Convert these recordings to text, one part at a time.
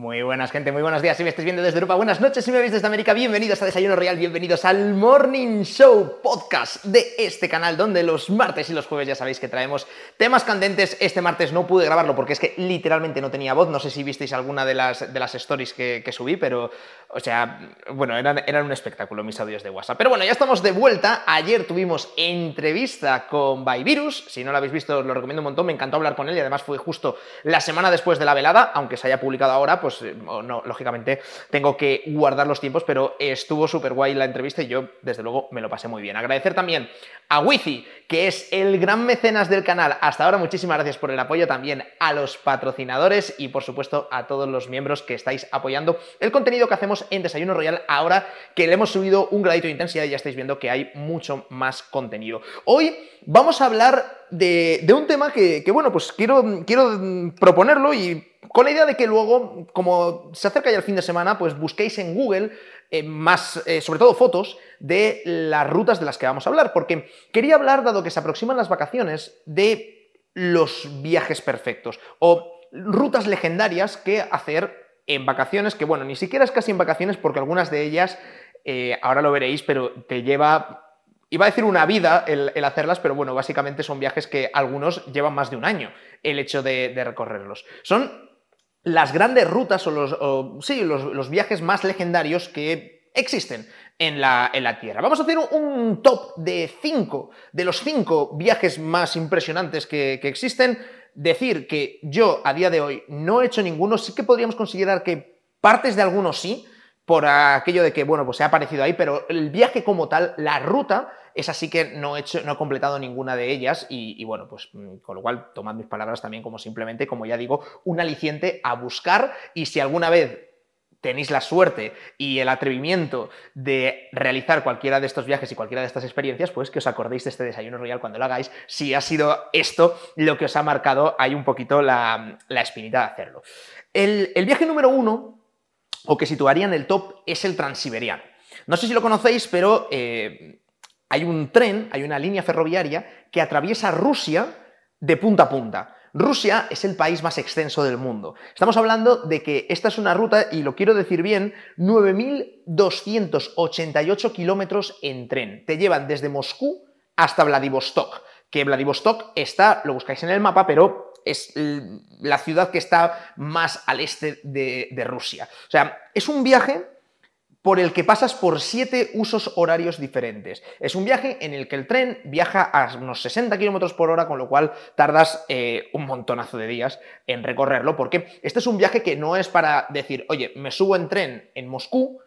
Muy buenas, gente, muy buenos días. Si me estáis viendo desde Europa, buenas noches. Si me veis desde América, bienvenidos a Desayuno Real, bienvenidos al Morning Show podcast de este canal, donde los martes y los jueves ya sabéis que traemos temas candentes. Este martes no pude grabarlo porque es que literalmente no tenía voz. No sé si visteis alguna de las, de las stories que, subí, pero, o sea, bueno, eran, eran un espectáculo mis audios de WhatsApp. Pero bueno, ya estamos de vuelta. Ayer tuvimos entrevista con Virus. Si no lo habéis visto, lo recomiendo un montón. Me encantó hablar con él y además fue justo la semana después de la velada, aunque se haya publicado ahora pues eh, no, lógicamente tengo que guardar los tiempos, pero estuvo súper guay la entrevista y yo, desde luego, me lo pasé muy bien. Agradecer también a Wifi, que es el gran mecenas del canal. Hasta ahora, muchísimas gracias por el apoyo también a los patrocinadores y, por supuesto, a todos los miembros que estáis apoyando el contenido que hacemos en Desayuno Royal ahora que le hemos subido un gradito de intensidad y ya estáis viendo que hay mucho más contenido. Hoy vamos a hablar de, un tema que, bueno, pues quiero, quiero proponerlo y con la idea de que luego, como se acerca ya el fin de semana, pues busquéis en Google eh, más, eh, sobre todo fotos, de las rutas de las que vamos a hablar, porque quería hablar, dado que se aproximan las vacaciones, de los viajes perfectos o rutas legendarias que hacer en vacaciones, que bueno, ni siquiera es casi en vacaciones porque algunas de ellas, eh, ahora lo veréis, pero te lleva Iba a decir una vida el, hacerlas, pero bueno, básicamente son viajes que algunos llevan más de un año el hecho de, recorrerlos. Son las grandes rutas o los, sí, los, viajes más legendarios que existen en la, en la, Tierra. Vamos a hacer un, top de cinco, de los cinco viajes más impresionantes que, que existen. Decir que yo a día de hoy no he hecho ninguno, sí que podríamos considerar que partes de algunos sí, por aquello de que, bueno, pues se ha aparecido ahí, pero el viaje como tal, la ruta, es así que no he, hecho, no he completado ninguna de ellas y, bueno, pues mm, con lo cual tomad mis palabras también como simplemente, como ya digo, un aliciente a buscar y si alguna vez tenéis la suerte y el atrevimiento de realizar cualquiera de estos viajes y cualquiera de estas experiencias, pues que os acordéis de este desayuno royal cuando lo hagáis, si ha sido esto lo que os ha marcado hay un poquito la, espinita de hacerlo. El, el viaje número uno, o que situaría en el top, es el transiberiano. No sé si lo conocéis, pero eh, hay un tren, hay una línea ferroviaria que atraviesa Rusia de punta a punta. Rusia es el país más extenso del mundo. Estamos hablando de que esta es una ruta, y lo quiero decir bien, 9.288 kilómetros en tren. Te llevan desde Moscú hasta Vladivostok, que Vladivostok está, lo buscáis en el mapa, pero es la ciudad que está más al este de, Rusia. O sea, es un viaje por el que pasas por siete usos horarios diferentes. Es un viaje en el que el tren viaja a unos 60 km por hora, con lo cual tardas eh, un montonazo de días en recorrerlo, porque este es un viaje que no es para decir, oye, me subo en tren en Moscú,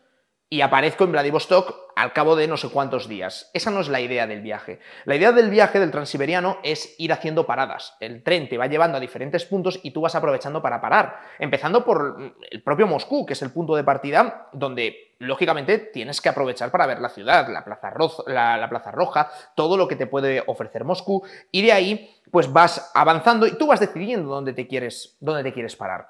y aparezco en Vladivostok al cabo de no sé cuántos días. Esa no es la idea del viaje. La idea del viaje del transiberiano es ir haciendo paradas. El tren te va llevando a diferentes puntos y tú vas aprovechando para parar. Empezando por el propio Moscú, que es el punto de partida donde, lógicamente, tienes que aprovechar para ver la ciudad, la Plaza, la Plaza Roja, todo lo que te puede ofrecer Moscú. Y de ahí, pues vas avanzando y tú vas decidiendo dónde te quieres, dónde te quieres parar.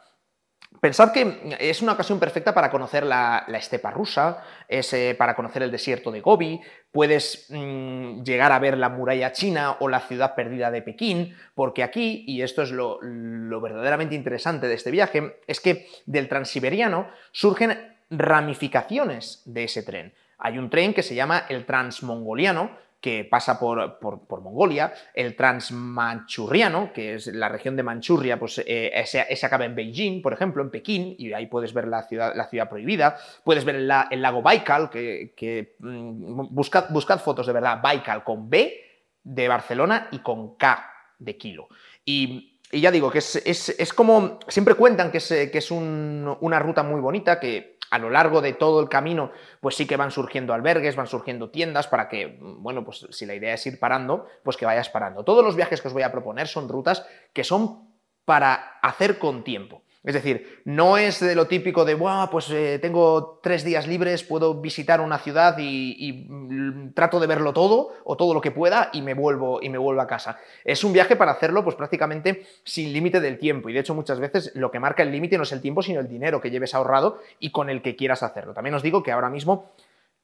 Pensad que es una ocasión perfecta para conocer la, estepa rusa, es, eh, para conocer el desierto de Gobi, puedes mm, llegar a ver la muralla china o la ciudad perdida de Pekín, porque aquí, y esto es lo, lo verdaderamente interesante de este viaje, es que del transiberiano surgen ramificaciones de ese tren. Hay un tren que se llama el transmongoliano, que pasa por, Mongolia, el transmanchurriano, que es la región de Manchuria, pues eh, ese, acaba en Beijing, por ejemplo, en Pekín, y ahí puedes ver la ciudad, la ciudad prohibida, puedes ver el, lago Baikal, que, mm, buscad, fotos de verdad, Baikal con B de Barcelona y con K de kilo. Y ya digo, que es, como, siempre cuentan que es, que es una ruta muy bonita, que a lo largo de todo el camino, pues sí que van surgiendo albergues, van surgiendo tiendas para que, bueno, pues si la idea es ir parando, pues que vayas parando. Todos los viajes que os voy a proponer son rutas que son para hacer con tiempo. Es decir, no es de lo típico de, Buah, pues eh, tengo tres días libres, puedo visitar una ciudad y, mm, trato de verlo todo o todo lo que pueda y me vuelvo y me vuelvo a casa. Es un viaje para hacerlo, pues prácticamente sin límite del tiempo. Y de hecho, muchas veces lo que marca el límite no es el tiempo, sino el dinero que lleves ahorrado y con el que quieras hacerlo. También os digo que ahora mismo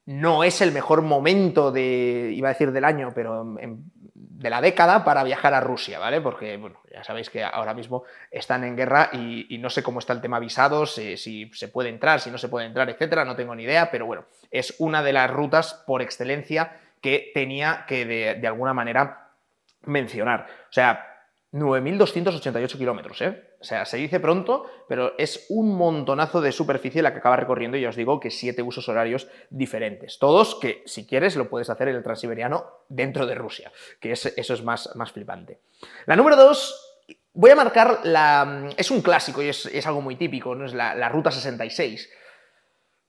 no es el mejor momento de, iba a decir del año, pero en de la década para viajar a Rusia, ¿vale? Porque, bueno, ya sabéis que ahora mismo están en guerra y, no sé cómo está el tema visados, si se puede entrar, si no se puede entrar, etcétera, no tengo ni idea, pero bueno, es una de las rutas por excelencia que tenía que de, alguna manera mencionar. O sea, 9.288 kilómetros, ¿eh? O sea, se dice pronto, pero es un montonazo de superficie la que acaba recorriendo y ya os digo que siete usos horarios diferentes. Todos que, si quieres, lo puedes hacer en el transiberiano dentro de Rusia, que eso es más, más flipante. La número dos, voy a marcar la... Es un clásico y es, algo muy típico, ¿no? Es la, Ruta 66.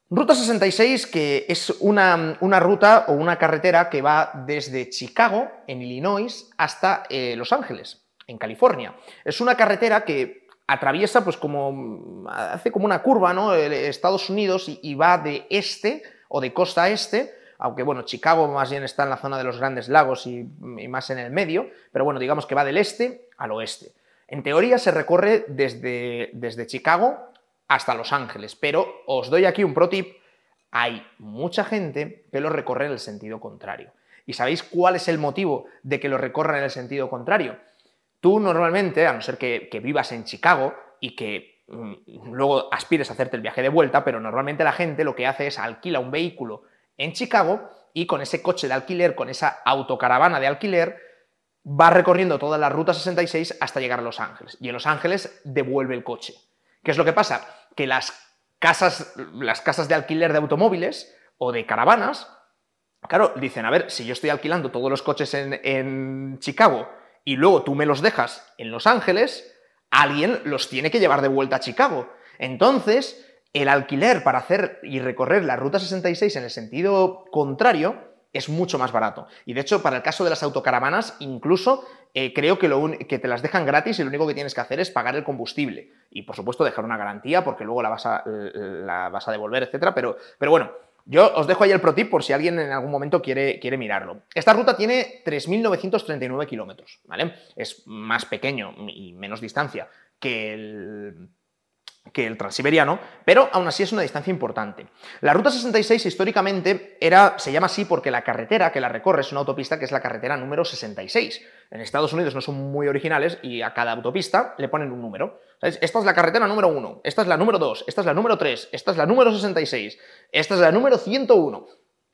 Ruta 66, que es una, ruta o una carretera que va desde Chicago, en Illinois, hasta eh, Los Ángeles, en California. Es una carretera que atraviesa, pues como, hace como una curva, ¿no? Estados Unidos y, va de este o de costa a este, aunque bueno, Chicago más bien está en la zona de los grandes lagos y, más en el medio, pero bueno, digamos que va del este al oeste. En teoría se recorre desde, desde Chicago hasta Los Ángeles, pero os doy aquí un pro tip, hay mucha gente que lo recorre en el sentido contrario. ¿Y sabéis cuál es el motivo de que lo recorran en el sentido contrario? Tú normalmente, a no ser que, vivas en Chicago y que mm, luego aspires a hacerte el viaje de vuelta, pero normalmente la gente lo que hace es alquila un vehículo en Chicago y con ese coche de alquiler, con esa autocaravana de alquiler, va recorriendo toda la ruta 66 hasta llegar a Los Ángeles. Y en Los Ángeles devuelve el coche. ¿Qué es lo que pasa? Que las casas, las casas de alquiler de automóviles o de caravanas, claro, dicen, a ver, si yo estoy alquilando todos los coches en, en Chicago y luego tú me los dejas en Los Ángeles, alguien los tiene que llevar de vuelta a Chicago. Entonces, el alquiler para hacer y recorrer la Ruta 66 en el sentido contrario es mucho más barato. Y de hecho, para el caso de las autocaravanas, incluso eh, creo que, lo que te las dejan gratis y lo único que tienes que hacer es pagar el combustible. Y por supuesto dejar una garantía porque luego la vas a, la vas a devolver, etc. Pero, pero bueno, yo os dejo ahí el pro tip por si alguien en algún momento quiere, quiere mirarlo. Esta ruta tiene 3.939 kilómetros, ¿vale? Es más pequeño y menos distancia que el que el transiberiano, pero aún así es una distancia importante. La Ruta 66 históricamente era, se llama así porque la carretera que la recorre es una autopista que es la carretera número 66. En Estados Unidos no son muy originales y a cada autopista le ponen un número. Esta es la carretera número 1, esta es la número 2, esta es la número 3, esta es la número 66, esta es la número 101.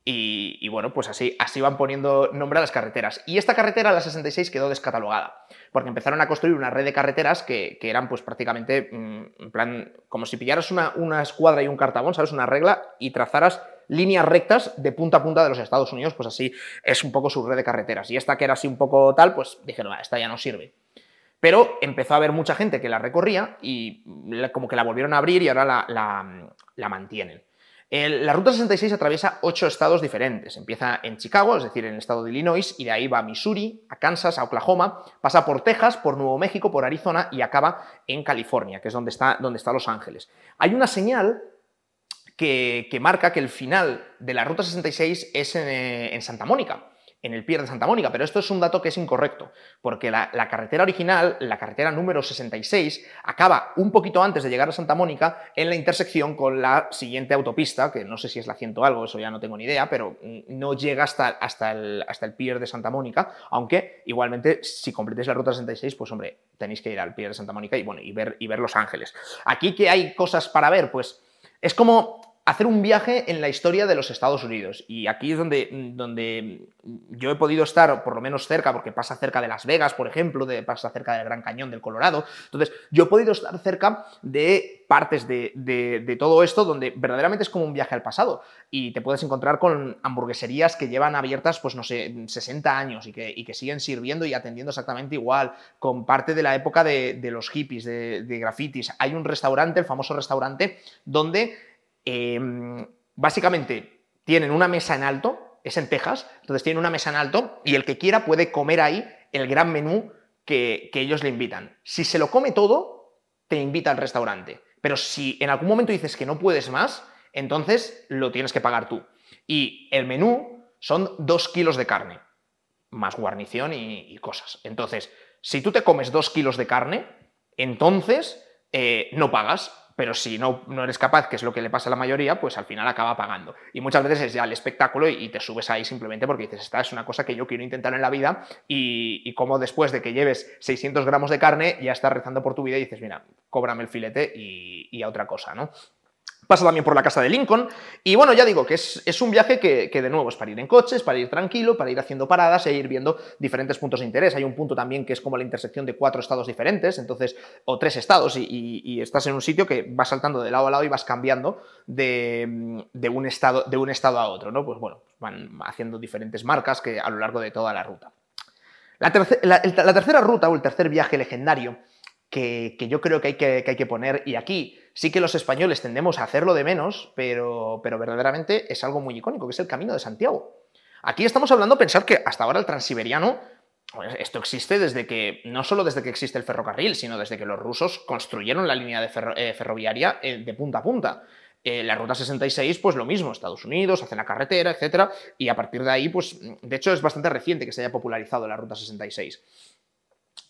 Y, bueno, pues así, así van poniendo nombre a las carreteras. Y esta carretera, la 66, quedó descatalogada, porque empezaron a construir una red de carreteras que, eran pues prácticamente, mm, en plan, como si pillaras una, una, escuadra y un cartabón, ¿sabes? Una regla y trazaras líneas rectas de punta a punta de los Estados Unidos, pues así es un poco su red de carreteras. Y esta que era así un poco tal, pues dijeron, esta ya no sirve. Pero empezó a haber mucha gente que la recorría y como que la volvieron a abrir y ahora la mantienen la Ruta 66 atraviesa ocho estados diferentes. Empieza en Chicago, es decir, en el estado de Illinois, y de ahí va a Missouri, a Kansas, a Oklahoma, pasa por Texas, por Nuevo México, por Arizona y acaba en California, que es donde está, donde Los Ángeles. Hay una señal que, marca que el final de la Ruta 66 es en, en Santa Mónica en el Pier de Santa Mónica, pero esto es un dato que es incorrecto, porque la, carretera original, la carretera número 66, acaba un poquito antes de llegar a Santa Mónica en la intersección con la siguiente autopista, que no sé si es la ciento algo, eso ya no tengo ni idea, pero no llega hasta, hasta, el, hasta el Pier de Santa Mónica, aunque igualmente si completéis la ruta 66, pues hombre, tenéis que ir al Pier de Santa Mónica y, bueno, y, ver, y ver Los Ángeles. Aquí que hay cosas para ver, pues es como hacer un viaje en la historia de los Estados Unidos. Y aquí es donde, donde yo he podido estar por lo menos cerca, porque pasa cerca de Las Vegas, por ejemplo, de, pasa cerca del Gran Cañón del Colorado. Entonces, yo he podido estar cerca de partes de, todo esto donde verdaderamente es como un viaje al pasado. Y te puedes encontrar con hamburgueserías que llevan abiertas, pues no sé, 60 años y que, que siguen sirviendo y atendiendo exactamente igual, con parte de la época de, los hippies, de, de grafitis. Hay un restaurante, el famoso restaurante, donde Em, básicamente tienen una mesa en alto, es en Texas, entonces tienen una mesa en alto y el que quiera puede comer ahí el gran menú que, ellos le invitan. Si se lo come todo, te invita al restaurante. Pero si en algún momento dices que no puedes más, entonces lo tienes que pagar tú. Y el menú son dos kilos de carne, más guarnición y, y cosas. Entonces, si tú te comes dos kilos de carne, entonces eh, no pagas, pero si no, no eres capaz, que es lo que le pasa a la mayoría, pues al final acaba pagando. Y muchas veces es ya el espectáculo y, te subes ahí simplemente porque dices, esta es una cosa que yo quiero intentar en la vida y, como después de que lleves 600 gramos de carne ya estás rezando por tu vida y dices, mira, cóbrame el filete y, y a otra cosa, ¿no? Pasa también por la casa de Lincoln. Y bueno, ya digo que es, un viaje que, de nuevo es para ir en coches, para ir tranquilo, para ir haciendo paradas e ir viendo diferentes puntos de interés. Hay un punto también que es como la intersección de cuatro estados diferentes, entonces, o tres estados, y, estás en un sitio que vas saltando de lado a lado y vas cambiando de, un, estado, de un estado a otro, ¿no? Pues bueno, van haciendo diferentes marcas que a lo largo de toda la ruta. La, tercera ruta o el tercer viaje legendario que, yo creo que hay que, hay que, poner, y aquí sí que los españoles tendemos a hacerlo de menos, pero, pero verdaderamente es algo muy icónico, que es el Camino de Santiago. Aquí estamos hablando, pensar que hasta ahora el transiberiano, pues, esto existe desde que, no solo desde que existe el ferrocarril, sino desde que los rusos construyeron la línea de eh, ferroviaria eh, de punta a punta. Eh, la ruta 66, pues lo mismo, Estados Unidos, hacen la carretera, etc. Y a partir de ahí, pues, de hecho es bastante reciente que se haya popularizado la ruta 66.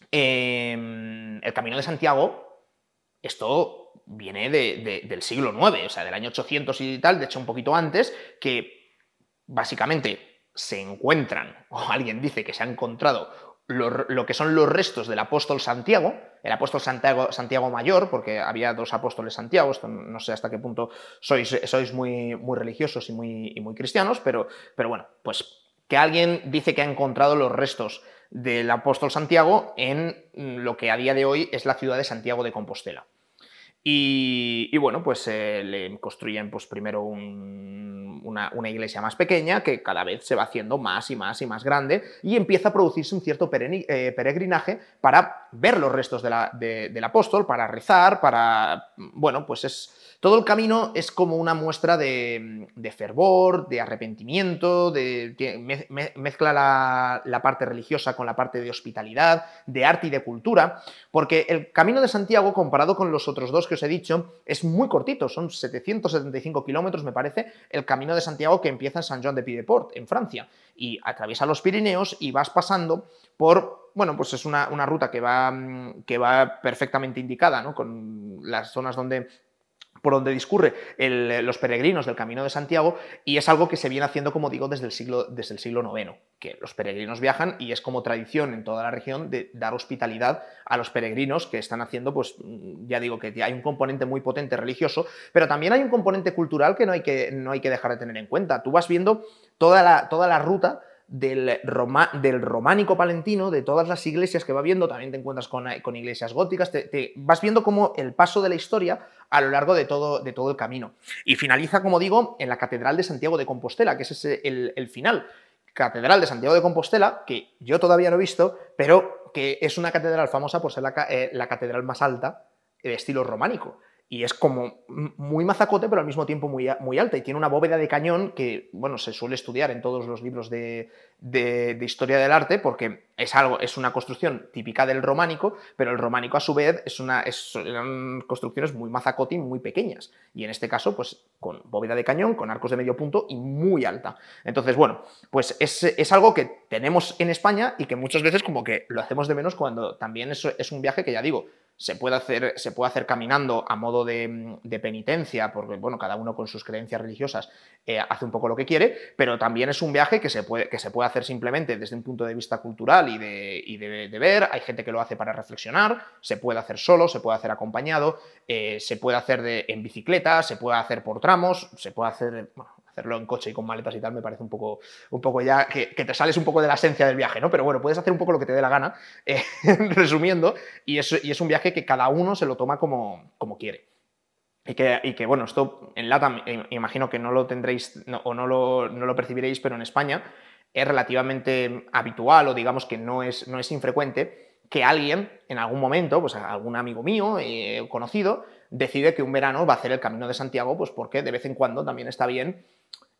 Em, el Camino de Santiago, esto viene del siglo IX, o sea, del año 800 y tal, de hecho un poquito antes, que básicamente se encuentran, o alguien dice que se ha encontrado lo, que son los restos del apóstol Santiago, el apóstol Santiago, Mayor, porque había dos apóstoles Santiago, no sé hasta qué punto sois, muy, religiosos y muy, y muy cristianos, pero, pero bueno, pues que alguien dice que ha encontrado los restos del apóstol Santiago en lo que a día de hoy es la ciudad de Santiago de Compostela. Y, bueno, pues eh, le construyen pues, primero una, iglesia más pequeña que cada vez se va haciendo más y más y más grande y empieza a producirse un cierto eh, peregrinaje para ver los restos del apóstol, para rezar, para... Bueno, pues es todo el camino es como una muestra de, fervor, de arrepentimiento, de, mezcla la, parte religiosa con la parte de hospitalidad, de arte y de cultura, porque el camino de Santiago, comparado con los otros dos que os he dicho, es muy cortito, son 775 kilómetros, me parece, el camino de Santiago que empieza en Saint Jean de Piedport, en Francia, y atraviesa los Pirineos y vas pasando por bueno, pues es una, ruta que va, que va perfectamente indicada, ¿no? Con las zonas donde por donde discurre los peregrinos del Camino de Santiago y es algo que se viene haciendo, como digo, desde el, siglo, desde el siglo IX, que los peregrinos viajan y es como tradición en toda la región de dar hospitalidad a los peregrinos que están haciendo, pues ya digo que hay un componente muy potente religioso, pero también hay un componente cultural que no hay que, no hay que dejar de tener en cuenta. Tú vas viendo toda la, toda la ruta del, románico palentino, de todas las iglesias que va viendo, también te encuentras con, iglesias góticas, te, vas viendo como el paso de la historia a lo largo de todo, el camino. Y finaliza, como digo, en la Catedral de Santiago de Compostela, que es el, final. Catedral de Santiago de Compostela, que yo todavía no he visto, pero que es una catedral famosa por ser la, eh, la catedral más alta de estilo románico y es como muy mazacote, pero al mismo tiempo muy, muy alta. Y tiene una bóveda de cañón que, bueno, se suele estudiar en todos los libros de, historia del arte, porque es algo, es una construcción típica del románico, pero el románico a su vez es una, son construcciones muy mazacote y muy pequeñas. Y en este caso, pues con bóveda de cañón, con arcos de medio punto y muy alta. Entonces, bueno, pues es, es algo que tenemos en España y que muchas veces como que lo hacemos de menos cuando también es, es un viaje que ya digo, se puede hacer, se puede hacer caminando a modo de, penitencia, porque bueno, cada uno con sus creencias religiosas eh, hace un poco lo que quiere, pero también es un viaje que se puede, que se puede hacer simplemente desde un punto de vista cultural y, de, de, ver. Hay gente que lo hace para reflexionar, se puede hacer solo, se puede hacer acompañado, eh, se puede hacer en bicicleta, se puede hacer por tramos, se puede hacer hacerlo en coche y con maletas y tal me parece un poco, un poco ya que, te sales un poco de la esencia del viaje, ¿no? Pero bueno, puedes hacer un poco lo que te dé la gana, eh, resumiendo, y es, y es un viaje que cada uno se lo toma como, como quiere. Y que, y que, bueno, esto en LATAM imagino que no lo tendréis o no lo, no lo, percibiréis, pero en España es relativamente habitual o digamos que no es, no es infrecuente que alguien en algún momento, pues algún amigo mío, eh, conocido, decide que un verano va a hacer el Camino de Santiago, pues porque de vez en cuando también está bien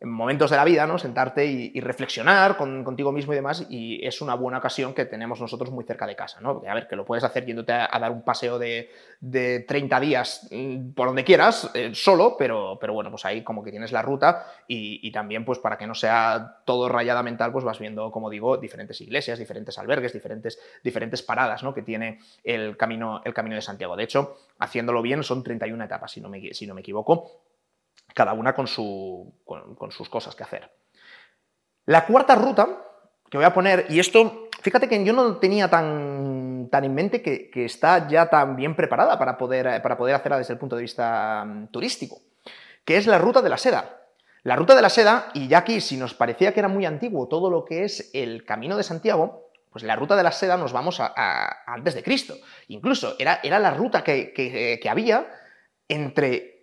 en momentos de la vida, ¿no? Sentarte y, reflexionar contigo mismo y demás, y es una buena ocasión que tenemos nosotros muy cerca de casa, ¿no? a ver, que lo puedes hacer yéndote a, dar un paseo de, 30 días mm, por donde quieras, eh, solo, pero, pero bueno, pues ahí como que tienes la ruta y, también pues para que no sea todo rayada mental, pues vas viendo, como digo, diferentes iglesias, diferentes albergues, diferentes, diferentes paradas, ¿no? Que tiene el camino, el camino de Santiago. De hecho, haciéndolo bien son 31 etapas, si no me, si no me equivoco cada una con, su, con, sus cosas que hacer. La cuarta ruta que voy a poner, y esto, fíjate que yo no tenía tan, tan en mente que, está ya tan bien preparada para poder, para poder hacerla desde el punto de vista mm, turístico, que es la ruta de la seda. La ruta de la seda, y ya aquí si nos parecía que era muy antiguo todo lo que es el Camino de Santiago, pues la ruta de la seda nos vamos a, antes de Cristo. Incluso era, era la ruta que, que había entre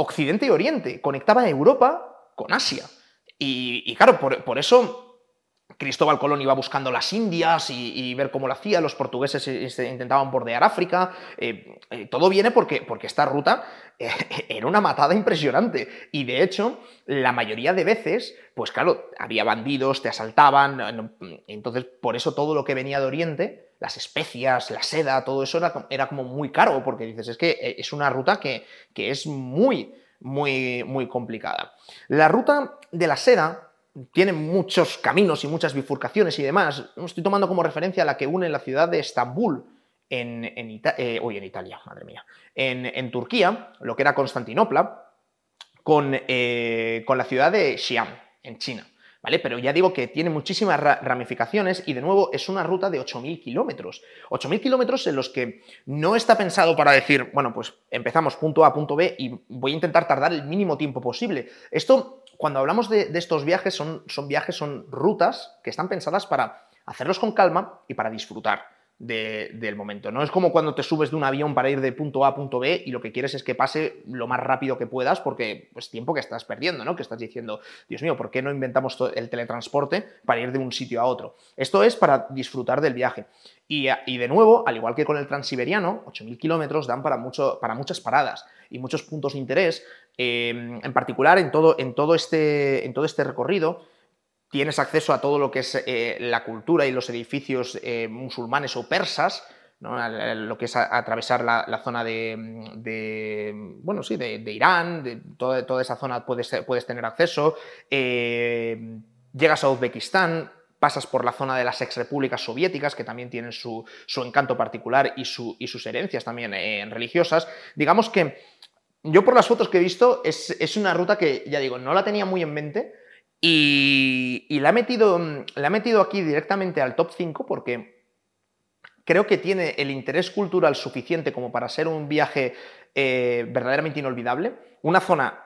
Occidente y Oriente, conectaba Europa con Asia. Y, claro, por, eso Cristóbal Colón iba buscando las Indias y, ver cómo lo hacía, los portugueses intentaban bordear África, eh, eh, todo viene porque, porque esta ruta eh, era una matada impresionante y de hecho la mayoría de veces, pues claro, había bandidos, te asaltaban, entonces por eso todo lo que venía de Oriente, las especias, la seda, todo eso era, era como muy caro porque dices, es que es una ruta que, que es muy, muy, muy complicada. La ruta de la seda tiene muchos caminos y muchas bifurcaciones y demás. Estoy tomando como referencia la que une la ciudad de Estambul en, en, eh, en Italia, madre mía, en, Turquía, lo que era Constantinopla, con, eh, con la ciudad de Xi'an, en China. ¿Vale? Pero ya digo que tiene muchísimas ramificaciones y de nuevo es una ruta de 8.000 kilómetros. 8.000 kilómetros en los que no está pensado para decir, bueno, pues empezamos punto A, punto B y voy a intentar tardar el mínimo tiempo posible. Esto cuando hablamos de, estos viajes, son, son, viajes, son rutas que están pensadas para hacerlos con calma y para disfrutar del momento. No es como cuando te subes de un avión para ir de punto A a punto B y lo que quieres es que pase lo más rápido que puedas porque es pues, tiempo que estás perdiendo, ¿no? Que estás diciendo, Dios mío, ¿por qué no inventamos el teletransporte para ir de un sitio a otro? Esto es para disfrutar del viaje. Y, de nuevo, al igual que con el transiberiano, 8.000 kilómetros dan para, mucho, para muchas paradas y muchos puntos de interés Em, en particular, en todo, en, todo este, en todo este recorrido, tienes acceso a todo lo que es eh, la cultura y los edificios eh, musulmanes o persas, lo que es atravesar la, zona de, bueno, sí, de, Irán, toda, esa zona puedes, tener acceso. Em, llegas a Uzbekistán, pasas por la zona de las exrepúblicas soviéticas, que también tienen su, encanto particular y, su, y, sus herencias también eh, religiosas. Digamos que yo por las fotos que he visto, es, una ruta que, ya digo, no la tenía muy en mente y, la, he metido, la metido aquí directamente al top 5 porque creo que tiene el interés cultural suficiente como para ser un viaje eh, verdaderamente inolvidable. Una zona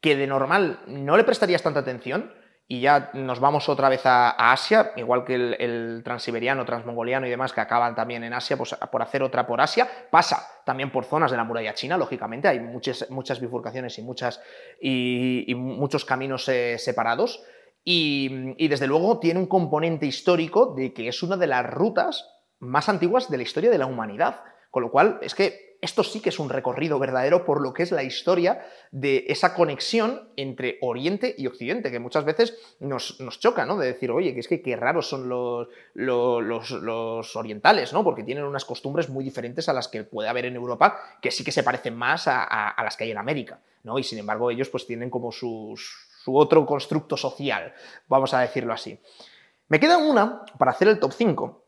que de normal no le prestarías tanta atención, y ya nos vamos otra vez a, Asia, igual que el, transiberiano, transmongoliano y demás que acaban también en Asia, pues por hacer otra por Asia, pasa también por zonas de la muralla china, lógicamente, hay muchas, muchas bifurcaciones y, muchas, y, muchos caminos eh, separados, y, y desde luego tiene un componente histórico de que es una de las rutas más antiguas de la historia de la humanidad, con lo cual es que esto sí que es un recorrido verdadero por lo que es la historia de esa conexión entre Oriente y Occidente, que muchas veces nos, choca, ¿no? De decir, oye, que es que qué raros son los, los, orientales, ¿no? Porque tienen unas costumbres muy diferentes a las que puede haber en Europa, que sí que se parecen más a, las que hay en América, ¿no? Y sin embargo ellos pues tienen como su otro constructo social, vamos a decirlo así. Me queda una para hacer el top 5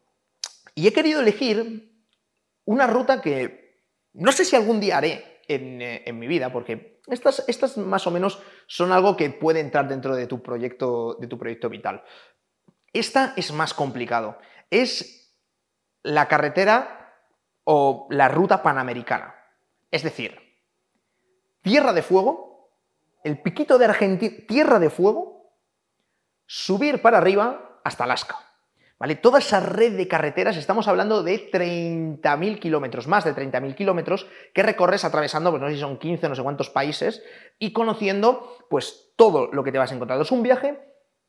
y he querido elegir una ruta que no sé si algún día haré eh, en, mi vida, porque estas, estas, más o menos son algo que puede entrar dentro de tu proyecto, de tu proyecto vital. Esta es más complicado. Es la carretera o la ruta panamericana. Es decir, Tierra de Fuego, el piquito de Argentina, Tierra de Fuego, subir para arriba hasta Alaska. Toda esa red de carreteras, estamos hablando de 30.000 kilómetros, más de 30.000 kilómetros, que recorres atravesando, pues no sé si son 15 o no sé cuántos países, y conociendo, pues, todo lo que te vas encontrando. Es un viaje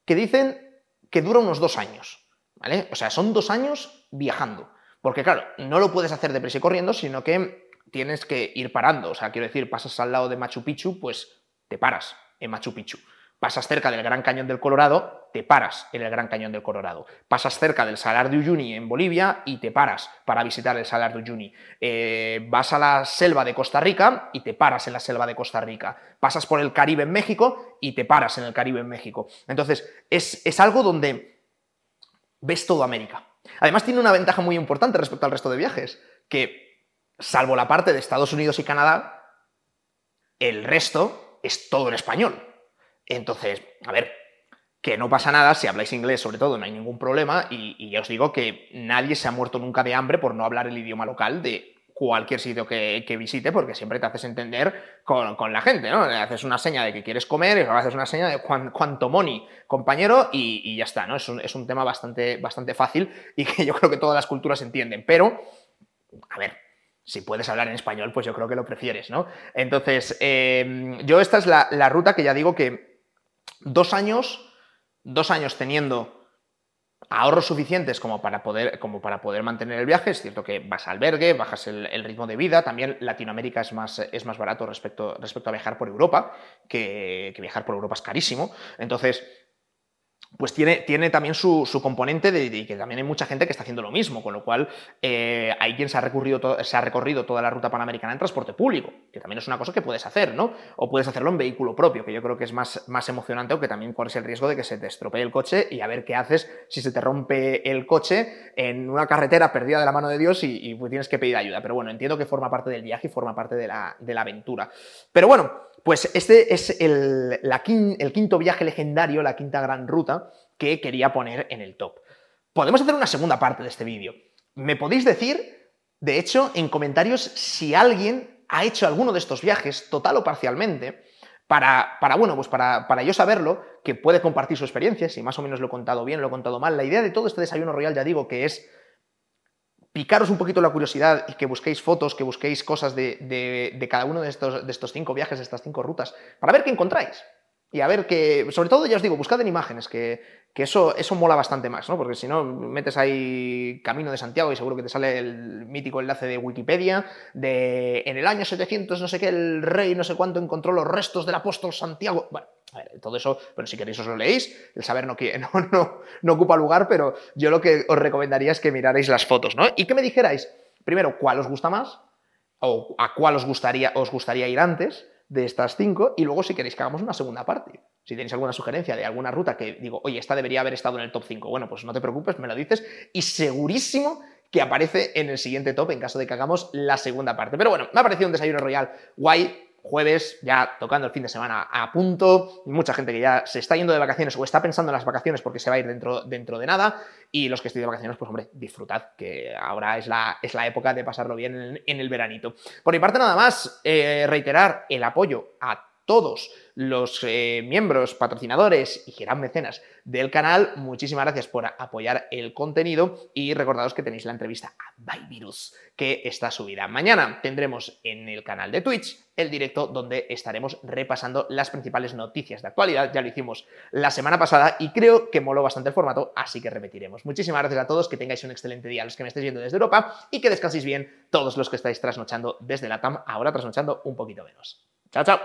que dicen que dura unos dos años, ¿vale? O sea, son dos años viajando. Porque, claro, no lo puedes hacer deprisa y corriendo, sino que tienes que ir parando. O sea, quiero decir, pasas al lado de Machu Picchu, pues te paras en Machu Picchu Pasas cerca del Gran Cañón del Colorado, te paras en el Gran Cañón del Colorado. Pasas cerca del Salar de Uyuni en Bolivia y te paras para visitar el Salar de Uyuni. Eh, vas a la selva de Costa Rica y te paras en la selva de Costa Rica. Pasas por el Caribe en México y te paras en el Caribe en México. Entonces, es, es algo donde ves todo América. Además, tiene una ventaja muy importante respecto al resto de viajes, que, salvo la parte de Estados Unidos y Canadá, el resto es todo en español. Entonces, a ver, que no pasa nada, si habláis inglés sobre todo no hay ningún problema y, ya os digo que nadie se ha muerto nunca de hambre por no hablar el idioma local de cualquier sitio que, visite porque siempre te haces entender con, la gente, ¿no? haces una seña de que quieres comer y haces una seña de cuánto money, compañero, y, ya está, ¿no? Es un, tema bastante, bastante fácil y que yo creo que todas las culturas entienden, pero, a ver, si puedes hablar en español, pues yo creo que lo prefieres, ¿no? Entonces, eh, yo esta es la ruta que ya digo que dos años, dos años teniendo ahorros suficientes como para, poder, como para poder mantener el viaje. Es cierto que vas al albergue, bajas el, ritmo de vida. También Latinoamérica es más, es más barato respecto, respecto a viajar por Europa, que, que viajar por Europa es carísimo. Entonces, pues tiene, tiene también su, componente de, que también hay mucha gente que está haciendo lo mismo, con lo cual eh, hay quien se ha, recurrido se ha recorrido toda la ruta panamericana en transporte público, que también es una cosa que puedes hacer, ¿no? O puedes hacerlo en vehículo propio, que yo creo que es más, más emocionante, aunque también corres el riesgo de que se te estropee el coche y a ver qué haces si se te rompe el coche en una carretera perdida de la mano de Dios y, pues tienes que pedir ayuda. Pero bueno, entiendo que forma parte del viaje y forma parte de la, de la aventura. Pero bueno, pues este es el, el quinto viaje legendario, la quinta gran ruta que quería poner en el top. Podemos hacer una segunda parte de este vídeo. Me podéis decir, de hecho, en comentarios si alguien ha hecho alguno de estos viajes, total o parcialmente, para, para bueno, pues para, para, yo saberlo, que puede compartir su experiencia, si más o menos lo he contado bien, lo he contado mal. La idea de todo este desayuno royal, ya digo, que es picaros un poquito la curiosidad y que busquéis fotos, que busquéis cosas de, cada uno de estos, de estos cinco viajes, de estas cinco rutas, para ver qué encontráis. Y a ver que, sobre todo, ya os digo, buscad en imágenes, que, eso, eso mola bastante más, ¿no? Porque si no, metes ahí Camino de Santiago y seguro que te sale el mítico enlace de Wikipedia de en el año 700, no sé qué, el rey no sé cuánto encontró los restos del apóstol Santiago. Bueno, a ver, todo eso, bueno, si queréis os lo leéis, el saber no, no, no, no ocupa lugar, pero yo lo que os recomendaría es que mirarais las fotos, ¿no? Y que me dijerais, primero, cuál os gusta más, o a cuál os gustaría, os gustaría ir antes de estas cinco, y luego si queréis que hagamos una segunda parte. Si tenéis alguna sugerencia de alguna ruta que digo, oye, esta debería haber estado en el top 5, bueno, pues no te preocupes, me lo dices, y segurísimo que aparece en el siguiente top en caso de que hagamos la segunda parte. Pero bueno, me ha parecido un desayuno royal guay, jueves, ya tocando el fin de semana a punto, mucha gente que ya se está yendo de vacaciones o está pensando en las vacaciones porque se va a ir dentro, dentro de nada, y los que estoy de vacaciones, pues hombre, disfrutad, que ahora es la, es la época de pasarlo bien en, el veranito. Por mi parte nada más, eh, reiterar el apoyo a todos los eh, miembros, patrocinadores y gran mecenas del canal. Muchísimas gracias por apoyar el contenido y recordados que tenéis la entrevista a Byvirus que está subida. Mañana tendremos en el canal de Twitch el directo donde estaremos repasando las principales noticias de actualidad. Ya lo hicimos la semana pasada y creo que moló bastante el formato, así que repetiremos. Muchísimas gracias a todos, que tengáis un excelente día a los que me estéis viendo desde Europa y que descanséis bien todos los que estáis trasnochando desde la TAM, ahora trasnochando un poquito menos. Chao, chao.